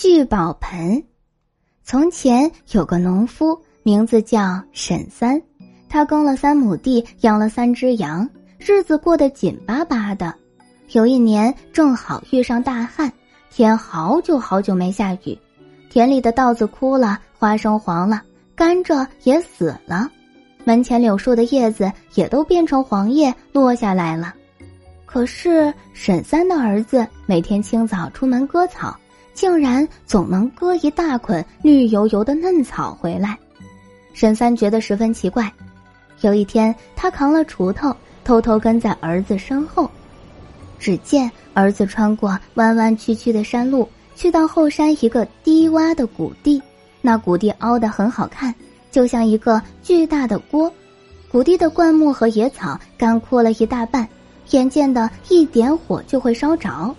聚宝盆。从前有个农夫，名字叫沈三，他耕了三亩地，养了三只羊，日子过得紧巴巴的。有一年正好遇上大旱，天好久好久没下雨，田里的稻子枯了，花生黄了，甘蔗也死了，门前柳树的叶子也都变成黄叶落下来了。可是沈三的儿子每天清早出门割草，竟然总能割一大捆绿油油的嫩草回来。沈三觉得十分奇怪。有一天，他扛了锄头，偷偷跟在儿子身后。只见儿子穿过弯弯曲曲的山路，去到后山一个低洼的谷地。那谷地凹得很好看，就像一个巨大的锅。谷地的灌木和野草干枯了一大半。眼见的一点火就会烧着，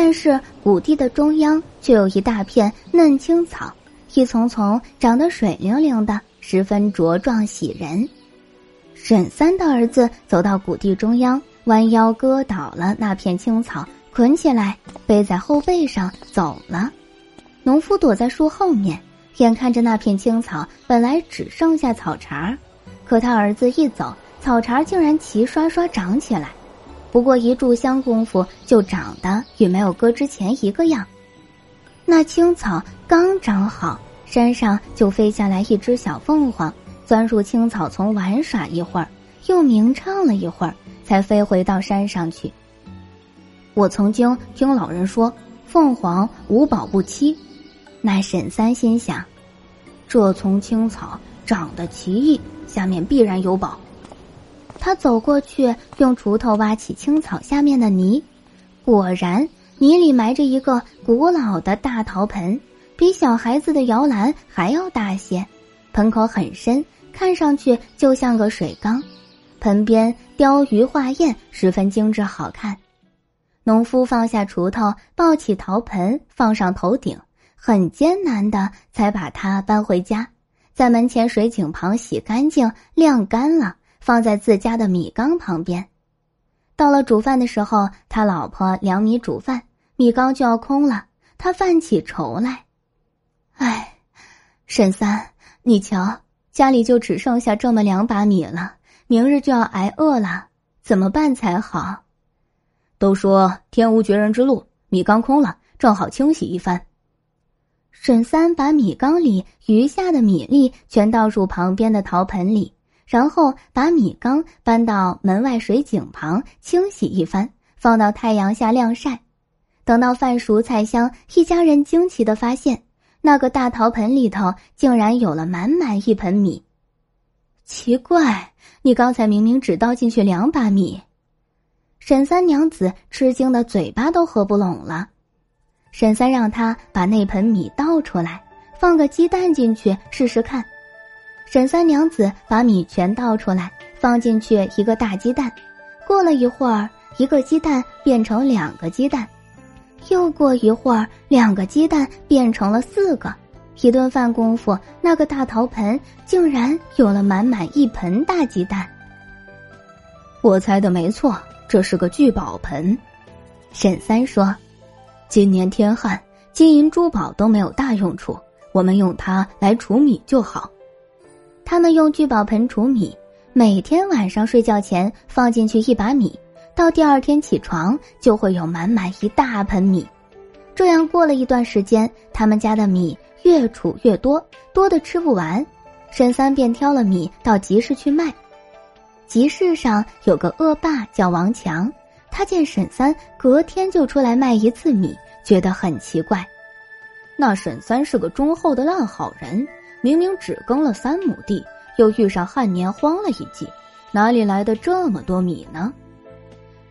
但是谷地的中央却有一大片嫩青草，一丛丛长得水灵灵的，十分茁壮喜人。沈三的儿子走到谷地中央，弯腰割倒了那片青草，捆起来背在后背上走了。农夫躲在树后面，眼看着那片青草本来只剩下草茬可他儿子一走，草茬竟然齐刷刷长起来。不过一炷香功夫，就长得与没有割之前一个样。那青草刚长好，山上就飞下来一只小凤凰，钻入青草丛玩耍一会儿，又鸣唱了一会儿，才飞回到山上去。我曾经听老人说，凤凰无宝不栖。那沈三心想，这丛青草长得奇异，下面必然有宝。他走过去，用锄头挖起青草下面的泥，果然泥里埋着一个古老的大陶盆，比小孩子的摇篮还要大些。盆口很深，看上去就像个水缸，盆边雕鱼画燕，十分精致好看。农夫放下锄头，抱起陶盆，放上头顶，很艰难的才把它搬回家，在门前水井旁洗干净、晾干了。放在自家的米缸旁边，到了煮饭的时候，他老婆量米煮饭，米缸就要空了，他犯起愁来。哎，沈三，你瞧，家里就只剩下这么两把米了，明日就要挨饿了，怎么办才好？都说天无绝人之路，米缸空了，正好清洗一番。沈三把米缸里余下的米粒全倒入旁边的陶盆里。然后把米缸搬到门外水井旁清洗一番，放到太阳下晾晒。等到饭熟菜香，一家人惊奇的发现，那个大陶盆里头竟然有了满满一盆米。奇怪，你刚才明明只倒进去两把米。沈三娘子吃惊的嘴巴都合不拢了。沈三让他把那盆米倒出来，放个鸡蛋进去试试看。沈三娘子把米全倒出来，放进去一个大鸡蛋。过了一会儿，一个鸡蛋变成两个鸡蛋，又过一会儿，两个鸡蛋变成了四个。一顿饭功夫，那个大陶盆竟然有了满满一盆大鸡蛋。我猜的没错，这是个聚宝盆。沈三说：“今年天旱，金银珠宝都没有大用处，我们用它来储米就好。”他们用聚宝盆储米，每天晚上睡觉前放进去一把米，到第二天起床就会有满满一大盆米。这样过了一段时间，他们家的米越储越多，多的吃不完。沈三便挑了米到集市去卖。集市上有个恶霸叫王强，他见沈三隔天就出来卖一次米，觉得很奇怪。那沈三是个忠厚的烂好人。明明只耕了三亩地，又遇上旱年荒了一季，哪里来的这么多米呢？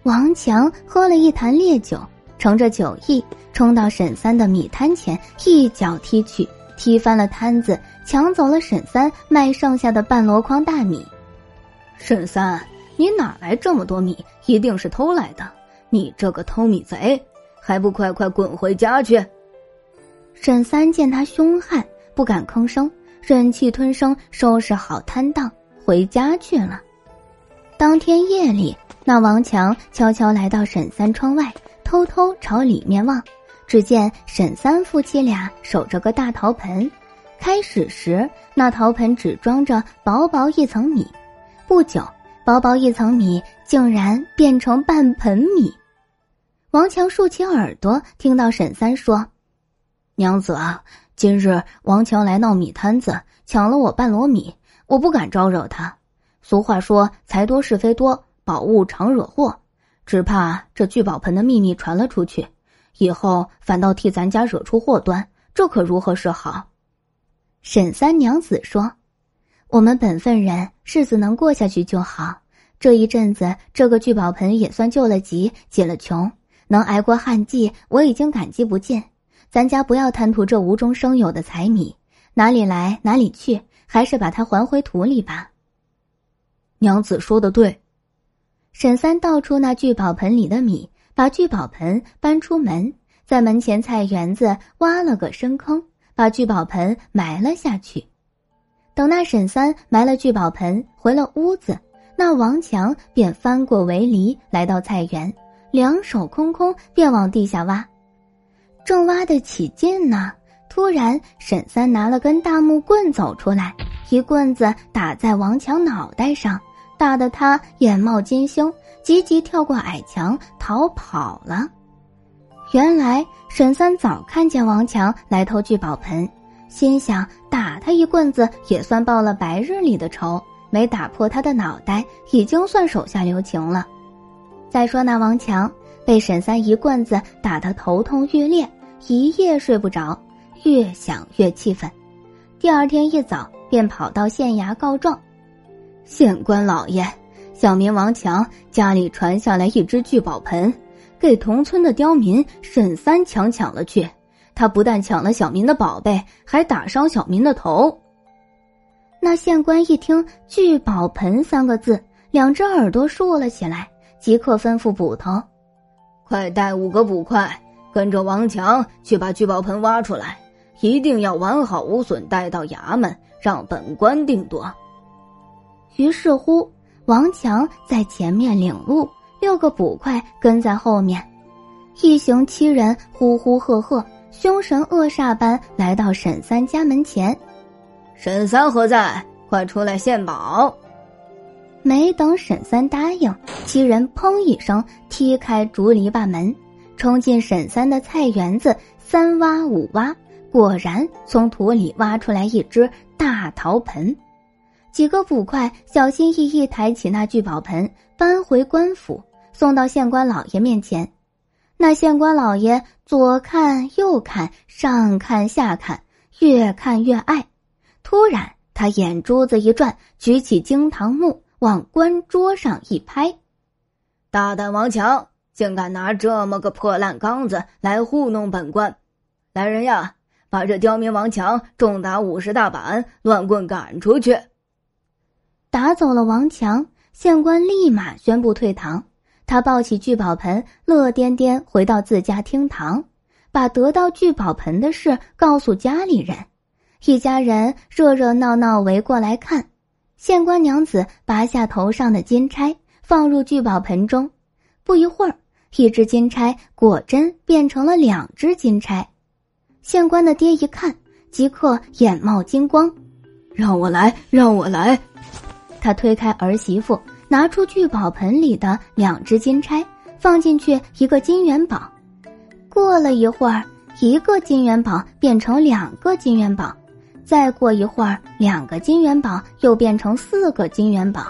王强喝了一坛烈酒，乘着酒意冲到沈三的米摊前，一脚踢去，踢翻了摊子，抢走了沈三卖剩下的半箩筐大米。沈三，你哪来这么多米？一定是偷来的！你这个偷米贼，还不快快滚回家去！沈三见他凶悍。不敢吭声，忍气吞声，收拾好摊档，回家去了。当天夜里，那王强悄悄来到沈三窗外，偷偷朝里面望。只见沈三夫妻俩守着个大陶盆，开始时那陶盆只装着薄薄一层米，不久，薄薄一层米竟然变成半盆米。王强竖起耳朵，听到沈三说：“娘子啊，今日王强来闹米摊子，抢了我半箩米，我不敢招惹他。俗话说，财多是非多，宝物常惹祸，只怕这聚宝盆的秘密传了出去。”以后反倒替咱家惹出祸端，这可如何是好？沈三娘子说：“我们本分人，日子能过下去就好。这一阵子，这个聚宝盆也算救了急，解了穷，能挨过旱季，我已经感激不尽。咱家不要贪图这无中生有的财米，哪里来哪里去，还是把它还回土里吧。”娘子说的对。沈三倒出那聚宝盆里的米。把聚宝盆搬出门，在门前菜园子挖了个深坑，把聚宝盆埋了下去。等那沈三埋了聚宝盆回了屋子，那王强便翻过围篱来到菜园，两手空空便往地下挖。正挖得起劲呢，突然沈三拿了根大木棍走出来，一棍子打在王强脑袋上。打得他眼冒金星，急急跳过矮墙逃跑了。原来沈三早看见王强来偷聚宝盆，心想打他一棍子也算报了白日里的仇，没打破他的脑袋已经算手下留情了。再说那王强被沈三一棍子打得头痛欲裂，一夜睡不着，越想越气愤，第二天一早便跑到县衙告状。县官老爷，小民王强家里传下来一只聚宝盆，给同村的刁民沈三强抢了去。他不但抢了小民的宝贝，还打伤小民的头。那县官一听“聚宝盆”三个字，两只耳朵竖了起来，即刻吩咐捕头：“快带五个捕快，跟着王强去把聚宝盆挖出来，一定要完好无损带到衙门，让本官定夺。”于是乎，王强在前面领路，六个捕快跟在后面，一行七人呼呼喝喝，凶神恶煞般来到沈三家门前。沈三何在？快出来献宝！没等沈三答应，七人砰一声踢开竹篱笆门，冲进沈三的菜园子，三挖五挖，果然从土里挖出来一只大陶盆。几个捕快小心翼翼抬起那聚宝盆，搬回官府，送到县官老爷面前。那县官老爷左看右看，上看下看，越看越爱。突然，他眼珠子一转，举起惊堂木往官桌上一拍：“大胆王强，竟敢拿这么个破烂缸子来糊弄本官！来人呀，把这刁民王强重打五十大板，乱棍赶出去！”打走了王强，县官立马宣布退堂。他抱起聚宝盆，乐颠颠回到自家厅堂，把得到聚宝盆的事告诉家里人。一家人热热闹闹围过来看。县官娘子拔下头上的金钗，放入聚宝盆中。不一会儿，一只金钗果真变成了两只金钗。县官的爹一看，即刻眼冒金光：“让我来，让我来！”他推开儿媳妇，拿出聚宝盆里的两只金钗，放进去一个金元宝。过了一会儿，一个金元宝变成两个金元宝，再过一会儿，两个金元宝又变成四个金元宝。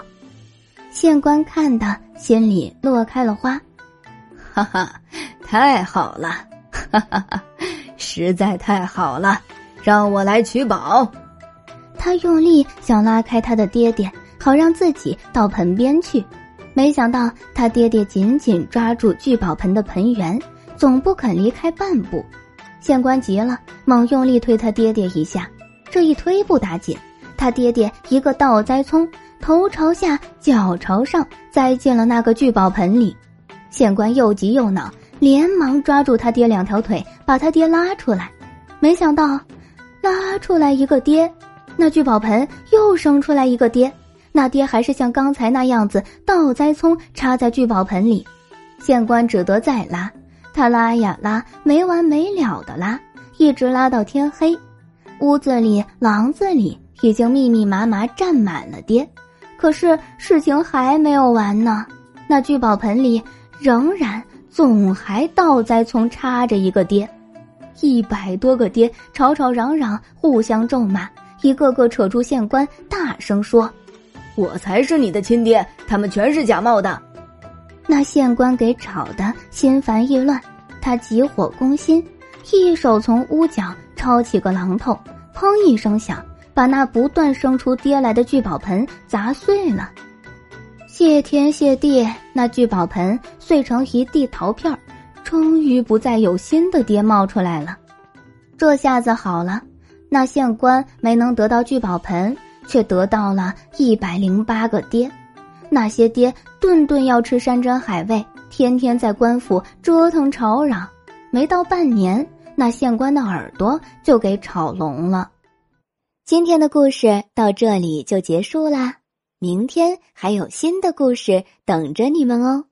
县官看的心里乐开了花，哈哈，太好了，哈哈哈，实在太好了，让我来取宝。他用力想拉开他的爹爹。好让自己到盆边去，没想到他爹爹紧紧抓住聚宝盆的盆缘，总不肯离开半步。县官急了，猛用力推他爹爹一下，这一推不打紧，他爹爹一个倒栽葱，头朝下，脚朝上，栽进了那个聚宝盆里。县官又急又恼，连忙抓住他爹两条腿，把他爹拉出来。没想到，拉出来一个爹，那聚宝盆又生出来一个爹。那爹还是像刚才那样子倒栽葱插在聚宝盆里，县官只得再拉，他拉呀拉，没完没了的拉，一直拉到天黑。屋子里、廊子里已经密密麻麻站满了爹，可是事情还没有完呢。那聚宝盆里仍然总还倒栽葱插着一个爹，一百多个爹吵吵嚷嚷，互相咒骂，一个个扯出县官，大声说：“我才是你的亲爹，他们全是假冒的。”那县官给吵得心烦意乱，他急火攻心，一手从屋角。抄起个榔头，砰一声响，把那不断生出爹来的聚宝盆砸碎了。谢天谢地，那聚宝盆碎成一地陶片终于不再有新的爹冒出来了。这下子好了，那县官没能得到聚宝盆，却得到了一百零八个爹。那些爹顿顿要吃山珍海味，天天在官府折腾吵嚷，没到半年。那县官的耳朵就给吵聋了。今天的故事到这里就结束啦，明天还有新的故事等着你们哦，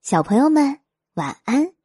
小朋友们晚安。